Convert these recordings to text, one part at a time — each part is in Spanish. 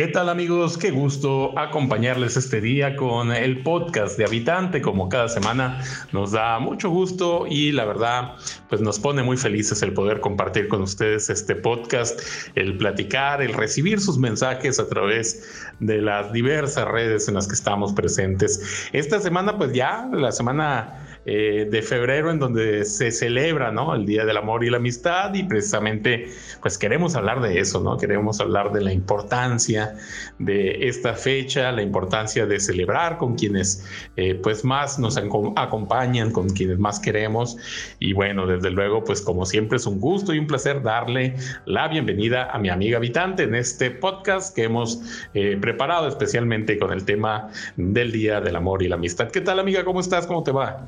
¿Qué tal amigos? Qué gusto acompañarles este día con el podcast de Habitante. Como cada semana nos da mucho gusto y la verdad pues nos pone muy felices el poder compartir con ustedes este podcast, el platicar, el recibir sus mensajes a través de las diversas redes en las que estamos presentes. Esta semana pues ya, la semana eh, de febrero en donde se celebra ¿no? el Día del Amor y la Amistad y precisamente pues queremos hablar de eso, ¿no? Queremos hablar de la importancia de esta fecha, la importancia de celebrar con quienes eh, pues más nos acompañan, con quienes más queremos y bueno, desde luego pues como siempre es un gusto y un placer darle la bienvenida a mi amiga habitante en este podcast que hemos eh, preparado especialmente con el tema del Día del Amor y la Amistad. ¿Qué tal amiga? ¿Cómo estás? ¿Cómo te va?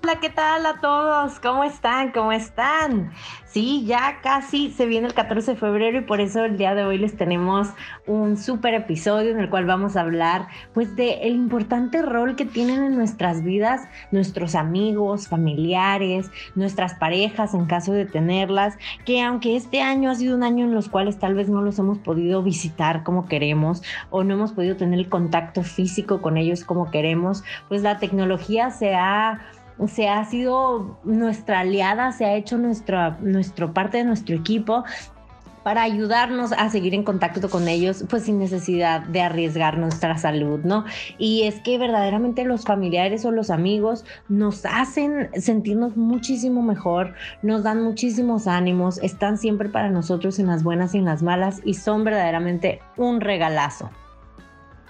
Hola, ¿qué tal a todos? ¿Cómo están? ¿Cómo están? Sí, ya casi se viene el 14 de febrero y por eso el día de hoy les tenemos un súper episodio en el cual vamos a hablar pues de el importante rol que tienen en nuestras vidas nuestros amigos, familiares, nuestras parejas en caso de tenerlas, que aunque este año ha sido un año en los cuales tal vez no los hemos podido visitar como queremos o no hemos podido tener el contacto físico con ellos como queremos, pues la tecnología se ha se ha sido nuestra aliada, se ha hecho nuestra, nuestro parte de nuestro equipo para ayudarnos a seguir en contacto con ellos, pues sin necesidad de arriesgar nuestra salud, ¿no? Y es que verdaderamente los familiares o los amigos nos hacen sentirnos muchísimo mejor, nos dan muchísimos ánimos, están siempre para nosotros en las buenas y en las malas y son verdaderamente un regalazo.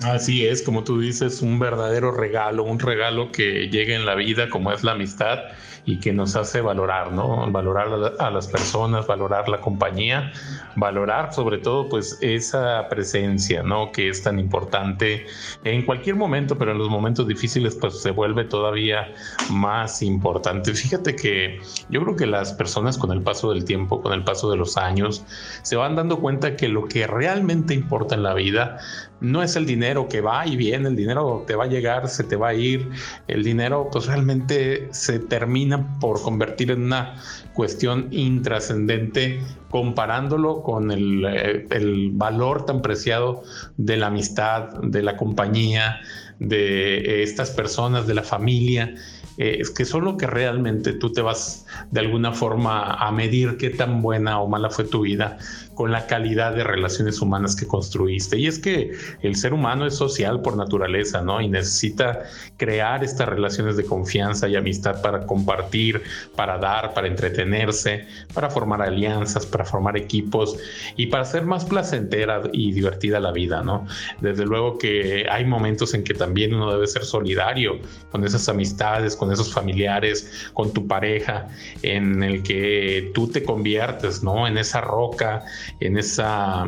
Así es, como tú dices, un verdadero regalo, un regalo que llega en la vida como es la amistad y que nos hace valorar, ¿no? Valorar a, las personas, valorar la compañía, valorar sobre todo pues esa presencia, ¿no? Que es tan importante en cualquier momento, pero en los momentos difíciles pues se vuelve todavía más importante. Fíjate que yo creo que las personas con el paso del tiempo, con el paso de los años, se van dando cuenta que lo que realmente importa en la vida no es el dinero que va y viene, el dinero te va a llegar, se te va a ir, el dinero pues realmente se termina por convertir en una cuestión intrascendente comparándolo con el, eh, el, valor tan preciado de la amistad, de la compañía, de estas personas, de la familia eh, es que solo que realmente tú te vas de alguna forma a medir qué tan buena o mala fue tu vida con la calidad de relaciones humanas que construiste. Y es que el ser humano es social por naturaleza, ¿no? Y necesita crear estas relaciones de confianza y amistad para compartir, para dar, para entretenerse, para formar alianzas, para formar equipos y para hacer más placentera y divertida la vida, ¿no? Desde luego que hay momentos en que también uno debe ser solidario con esas amistades, con esos familiares, con tu pareja, en el que tú te conviertes, ¿no? En esa roca, en, esa,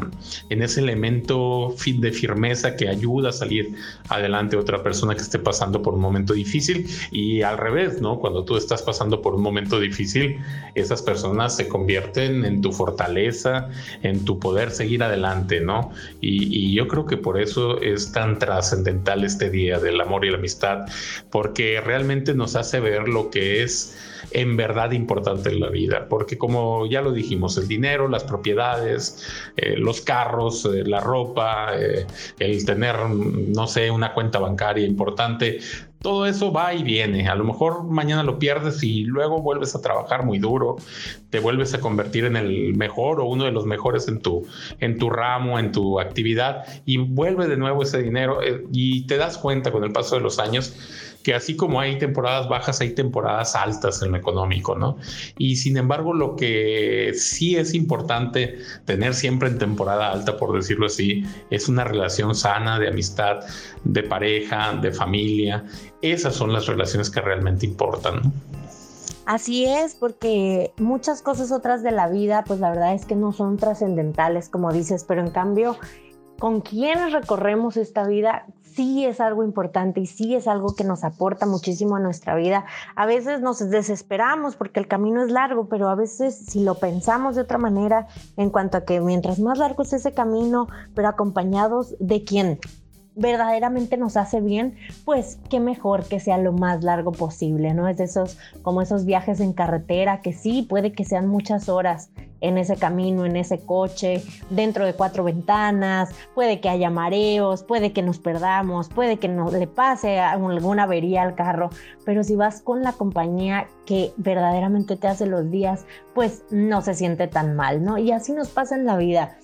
en ese elemento de firmeza que ayuda a salir adelante a otra persona que esté pasando por un momento difícil y al revés, ¿no? Cuando tú estás pasando por un momento difícil, esas personas se convierten en tu fortaleza, en tu poder seguir adelante, ¿no? Y, y yo creo que por eso es tan trascendental este día del amor y la amistad, porque realmente nos hace ver lo que es en verdad importante en la vida, porque como ya lo dijimos, el dinero, las propiedades, eh, los carros, eh, la ropa, eh, el tener, no sé, una cuenta bancaria importante, todo eso va y viene. A lo mejor mañana lo pierdes y luego vuelves a trabajar muy duro, te vuelves a convertir en el mejor o uno de los mejores en tu, en tu ramo, en tu actividad y vuelve de nuevo ese dinero y te das cuenta con el paso de los años que así como hay temporadas bajas, hay temporadas altas en lo económico, ¿no? Y sin embargo, lo que sí es importante tener siempre en temporada alta, por decirlo así, es una relación sana de amistad, de pareja, de familia. Esas son las relaciones que realmente importan. Así es, porque muchas cosas otras de la vida, pues la verdad es que no son trascendentales, como dices, pero en cambio, con quienes recorremos esta vida, sí es algo importante y sí es algo que nos aporta muchísimo a nuestra vida. A veces nos desesperamos porque el camino es largo, pero a veces si lo pensamos de otra manera, en cuanto a que mientras más largo es ese camino, pero acompañados de quien verdaderamente nos hace bien, pues qué mejor que sea lo más largo posible, ¿no? Es de esos, como esos viajes en carretera que sí, puede que sean muchas horas, en ese camino, en ese coche, dentro de cuatro ventanas, puede que haya mareos, puede que nos perdamos, puede que no le pase alguna avería al carro, pero si vas con la compañía que verdaderamente te hace los días, pues no se siente tan mal, ¿no? Y así nos pasa en la vida.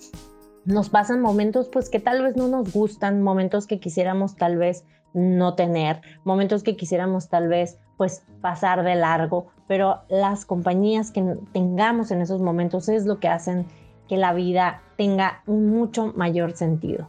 Nos pasan momentos pues que tal vez no nos gustan, momentos que quisiéramos tal vez no tener, momentos que quisiéramos tal vez pues pasar de largo, pero las compañías que tengamos en esos momentos es lo que hacen que la vida tenga un mucho mayor sentido.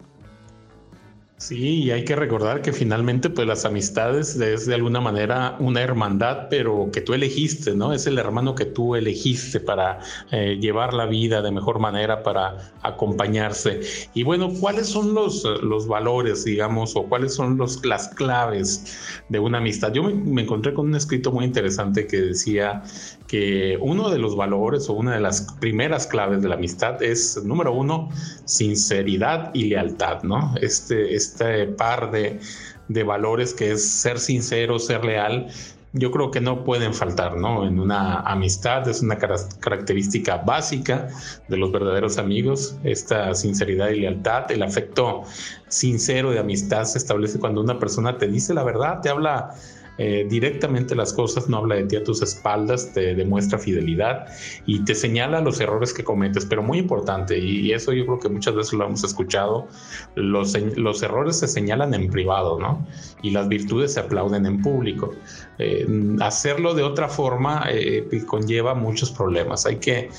Sí, y hay que recordar que finalmente pues las amistades es de alguna manera una hermandad, pero que tú elegiste, ¿no? Es el hermano que tú elegiste para eh, llevar la vida de mejor manera, para acompañarse. Y bueno, ¿cuáles son los, los valores, digamos, o cuáles son los, las claves de una amistad? Yo me, me encontré con un escrito muy interesante que decía que uno de los valores o una de las primeras claves de la amistad es, número uno, sinceridad y lealtad, ¿no? Este, este par de, de valores que es ser sincero, ser leal, yo creo que no pueden faltar, ¿no? En una amistad es una característica básica de los verdaderos amigos, esta sinceridad y lealtad, el afecto sincero de amistad se establece cuando una persona te dice la verdad, te habla eh, directamente las cosas, no habla de ti a tus espaldas, te demuestra fidelidad y te señala los errores que cometes, pero muy importante, y, eso yo creo que muchas veces lo hemos escuchado, los, los errores se señalan en privado, ¿no? Y las virtudes se aplauden en público. Eh, hacerlo de otra forma eh, conlleva muchos problemas. Hay que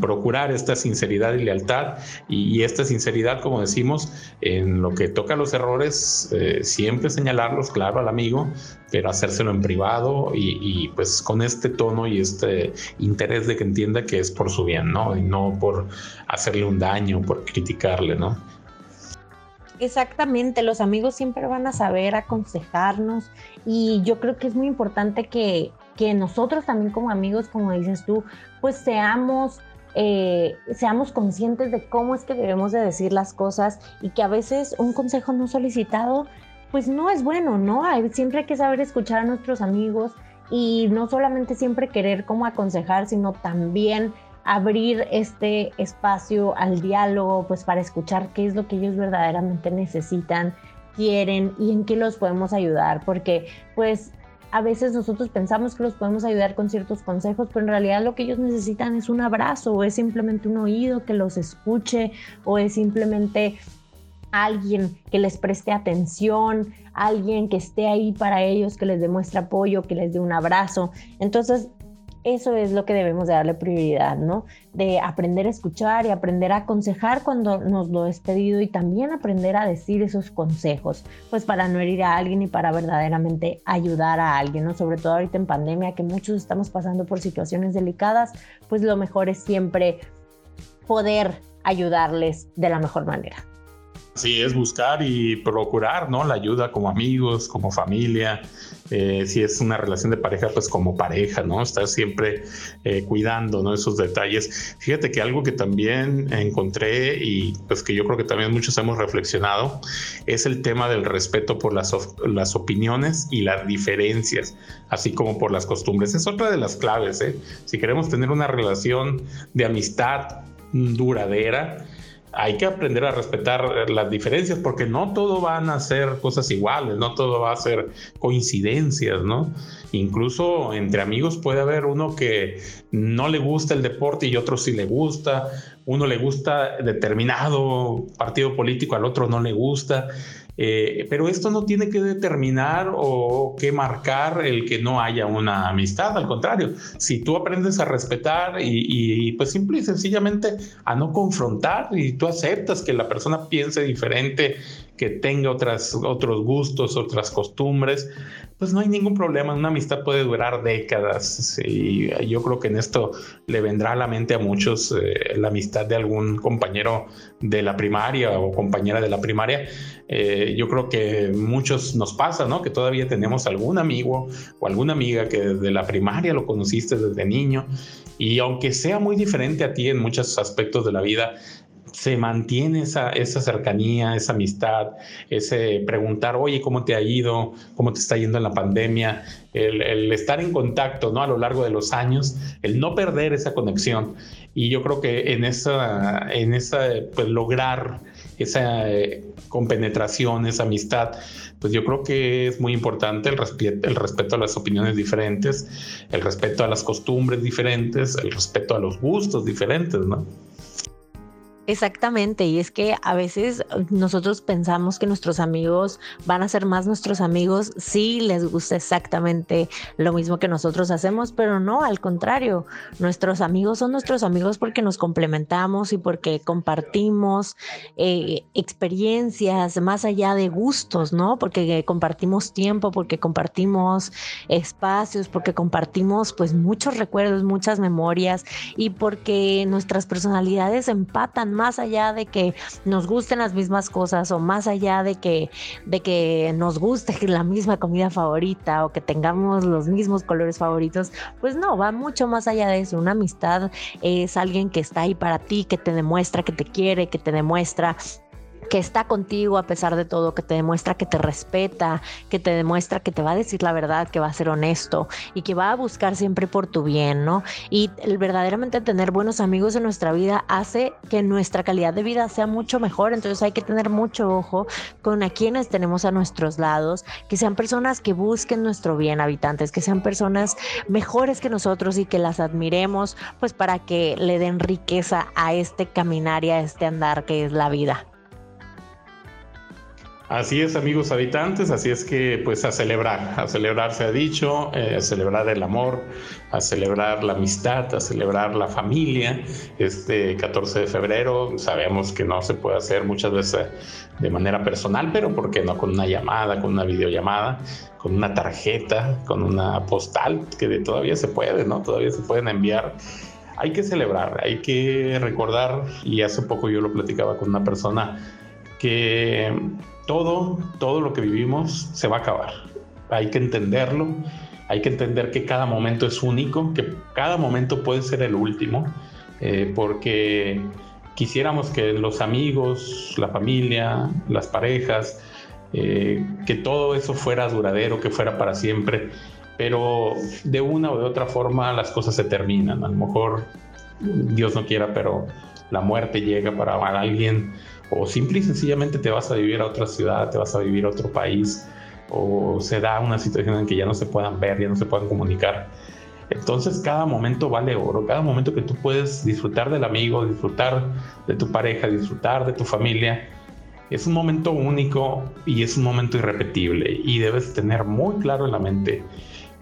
procurar esta sinceridad y lealtad y, esta sinceridad, como decimos, en lo que toca a los errores, eh, siempre señalarlos, claro, al amigo, pero hacérselo en privado y, pues con este tono y este interés de que entienda que es por su bien, ¿no? Y no por hacerle un daño, por criticarle, ¿no? Exactamente, los amigos siempre van a saber aconsejarnos y yo creo que es muy importante que, que nosotros también como amigos, como dices tú, pues seamos, eh, seamos conscientes de cómo es que debemos de decir las cosas y que a veces un consejo no solicitado pues no es bueno, ¿no? Siempre hay que saber escuchar a nuestros amigos y no solamente siempre querer cómo aconsejar, sino también abrir este espacio al diálogo, pues para escuchar qué es lo que ellos verdaderamente necesitan, quieren y en qué los podemos ayudar, porque pues a veces nosotros pensamos que los podemos ayudar con ciertos consejos, pero en realidad lo que ellos necesitan es un abrazo o es simplemente un oído que los escuche o es simplemente alguien que les preste atención, alguien que esté ahí para ellos, que les demuestre apoyo, que les dé un abrazo. Entonces, eso es lo que debemos de darle prioridad, ¿no? De aprender a escuchar y aprender a aconsejar cuando nos lo es pedido y también aprender a decir esos consejos, pues para no herir a alguien y para verdaderamente ayudar a alguien, ¿no? Sobre todo ahorita en pandemia que muchos estamos pasando por situaciones delicadas, pues lo mejor es siempre poder ayudarles de la mejor manera. Sí, es buscar y procurar, ¿no? La ayuda como amigos, como familia, eh, si es una relación de pareja, pues como pareja, ¿no? Estar siempre eh, cuidando, ¿no? Esos detalles. Fíjate que algo que también encontré y pues que yo creo que también muchos hemos reflexionado es el tema del respeto por las, las opiniones y las diferencias, así como por las costumbres. Es otra de las claves, ¿eh? Si queremos tener una relación de amistad duradera, hay que aprender a respetar las diferencias porque no todo van a ser cosas iguales, no todo va a ser coincidencias, ¿no? Incluso entre amigos puede haber uno que no le gusta el deporte y otro sí le gusta, uno le gusta determinado partido político, al otro no le gusta. Eh, pero esto no tiene que determinar o que marcar el que no haya una amistad, al contrario, si tú aprendes a respetar y, pues simple y sencillamente a no confrontar y tú aceptas que la persona piense diferente, que tenga otras, otros gustos, otras costumbres, pues no hay ningún problema, una amistad puede durar décadas y yo creo que en esto le vendrá a la mente a muchos eh, la amistad de algún compañero de la primaria o compañera de la primaria. Eh, yo creo que muchos nos pasa, ¿no? Que todavía tenemos algún amigo o alguna amiga que desde la primaria lo conociste desde niño y aunque sea muy diferente a ti en muchos aspectos de la vida, se mantiene esa, esa cercanía, esa amistad, ese preguntar, oye, ¿cómo te ha ido? ¿Cómo te está yendo en la pandemia? El, estar en contacto ¿no? a lo largo de los años, el no perder esa conexión. Y yo creo que en esa, en esa pues lograr esa eh, compenetración, esa amistad, pues yo creo que es muy importante el, el respeto a las opiniones diferentes, el respeto a las costumbres diferentes, el respeto a los gustos diferentes, ¿no? Exactamente, y es que a veces nosotros pensamos que nuestros amigos van a ser más nuestros amigos si les gusta exactamente lo mismo que nosotros hacemos, pero no, al contrario, nuestros amigos son nuestros amigos porque nos complementamos y porque compartimos eh, experiencias más allá de gustos, ¿no? Porque compartimos tiempo, porque compartimos espacios, porque compartimos pues muchos recuerdos, muchas memorias y porque nuestras personalidades empatan más allá de que nos gusten las mismas cosas o más allá de que, de que nos guste la misma comida favorita o que tengamos los mismos colores favoritos, pues no, va mucho más allá de eso. Una amistad es alguien que está ahí para ti, que te demuestra que te quiere, que te demuestra que está contigo a pesar de todo, que te demuestra que te respeta, que te demuestra que te va a decir la verdad, que va a ser honesto y que va a buscar siempre por tu bien, ¿no? Y el verdaderamente tener buenos amigos en nuestra vida hace que nuestra calidad de vida sea mucho mejor, entonces hay que tener mucho ojo con a quienes tenemos a nuestros lados, que sean personas que busquen nuestro bien, habitantes, que sean personas mejores que nosotros y que las admiremos, pues para que le den riqueza a este caminar y a este andar que es la vida. Así es, amigos habitantes, así es que pues a celebrar, a celebrar se ha dicho, eh, a celebrar el amor, a celebrar la amistad, a celebrar la familia. Este 14 de febrero sabemos que no se puede hacer muchas veces de manera personal, pero ¿por qué no con una llamada, con una videollamada, con una tarjeta, con una postal, que todavía se puede, ¿no? Todavía se pueden enviar hay que celebrar, hay que recordar, y hace poco yo lo platicaba con una persona que todo, todo lo que vivimos se va a acabar. Hay que entenderlo, hay que entender que cada momento es único, que cada momento puede ser el último, eh, porque quisiéramos que los amigos, la familia, las parejas, eh, que todo eso fuera duradero, que fuera para siempre, pero de una o de otra forma las cosas se terminan. A lo mejor Dios no quiera, pero la muerte llega para alguien o simple y sencillamente te vas a vivir a otra ciudad, te vas a vivir a otro país, o se da una situación en que ya no se puedan ver, ya no se puedan comunicar. Entonces cada momento vale oro, cada momento que tú puedes disfrutar del amigo, disfrutar de tu pareja, disfrutar de tu familia, es un momento único y es un momento irrepetible y debes tener muy claro en la mente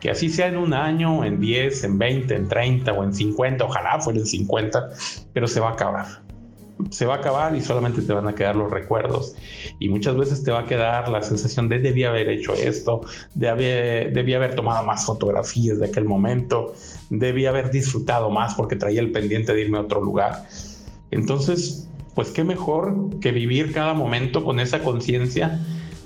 que así sea en un año, en 10, en 20, en 30 o en 50, ojalá fuera en 50, pero se va a acabar se va a acabar y solamente te van a quedar los recuerdos. Y muchas veces te va a quedar la sensación de debí haber hecho esto, de haber, debí haber tomado más fotografías de aquel momento, debí haber disfrutado más porque traía el pendiente de irme a otro lugar. Entonces, pues qué mejor que vivir cada momento con esa conciencia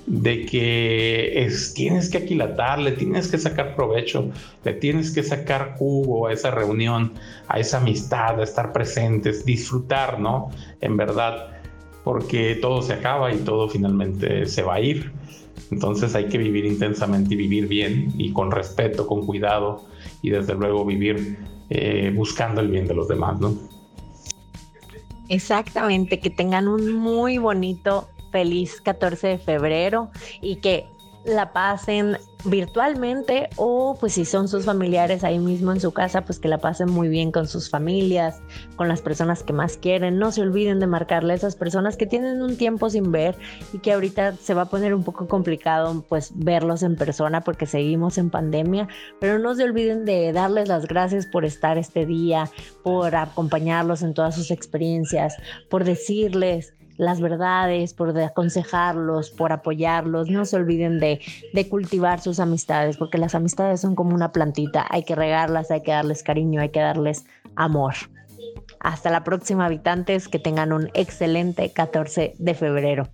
de que es, tienes que aquilatar, tienes que sacar provecho, le tienes que sacar jugo a esa reunión, a esa amistad, a estar presentes, disfrutar, ¿no? En verdad, porque todo se acaba y todo finalmente se va a ir. Entonces hay que vivir intensamente y vivir bien y con respeto, con cuidado y desde luego vivir eh, buscando el bien de los demás, ¿no? Exactamente, que tengan un muy bonito feliz 14 de febrero y que la pasen virtualmente o pues si son sus familiares ahí mismo en su casa, pues que la pasen muy bien con sus familias, con las personas que más quieren. No se olviden de marcarle a esas personas que tienen un tiempo sin ver y que ahorita se va a poner un poco complicado pues verlos en persona porque seguimos en pandemia, pero no se olviden de darles las gracias por estar este día, por acompañarlos en todas sus experiencias, por decirles las verdades, por aconsejarlos, por apoyarlos. No se olviden de, de, cultivar sus amistades, porque las amistades son como una plantita. Hay que regarlas, hay que darles cariño, hay que darles amor. Hasta la próxima, habitantes. Que tengan un excelente 14 de febrero.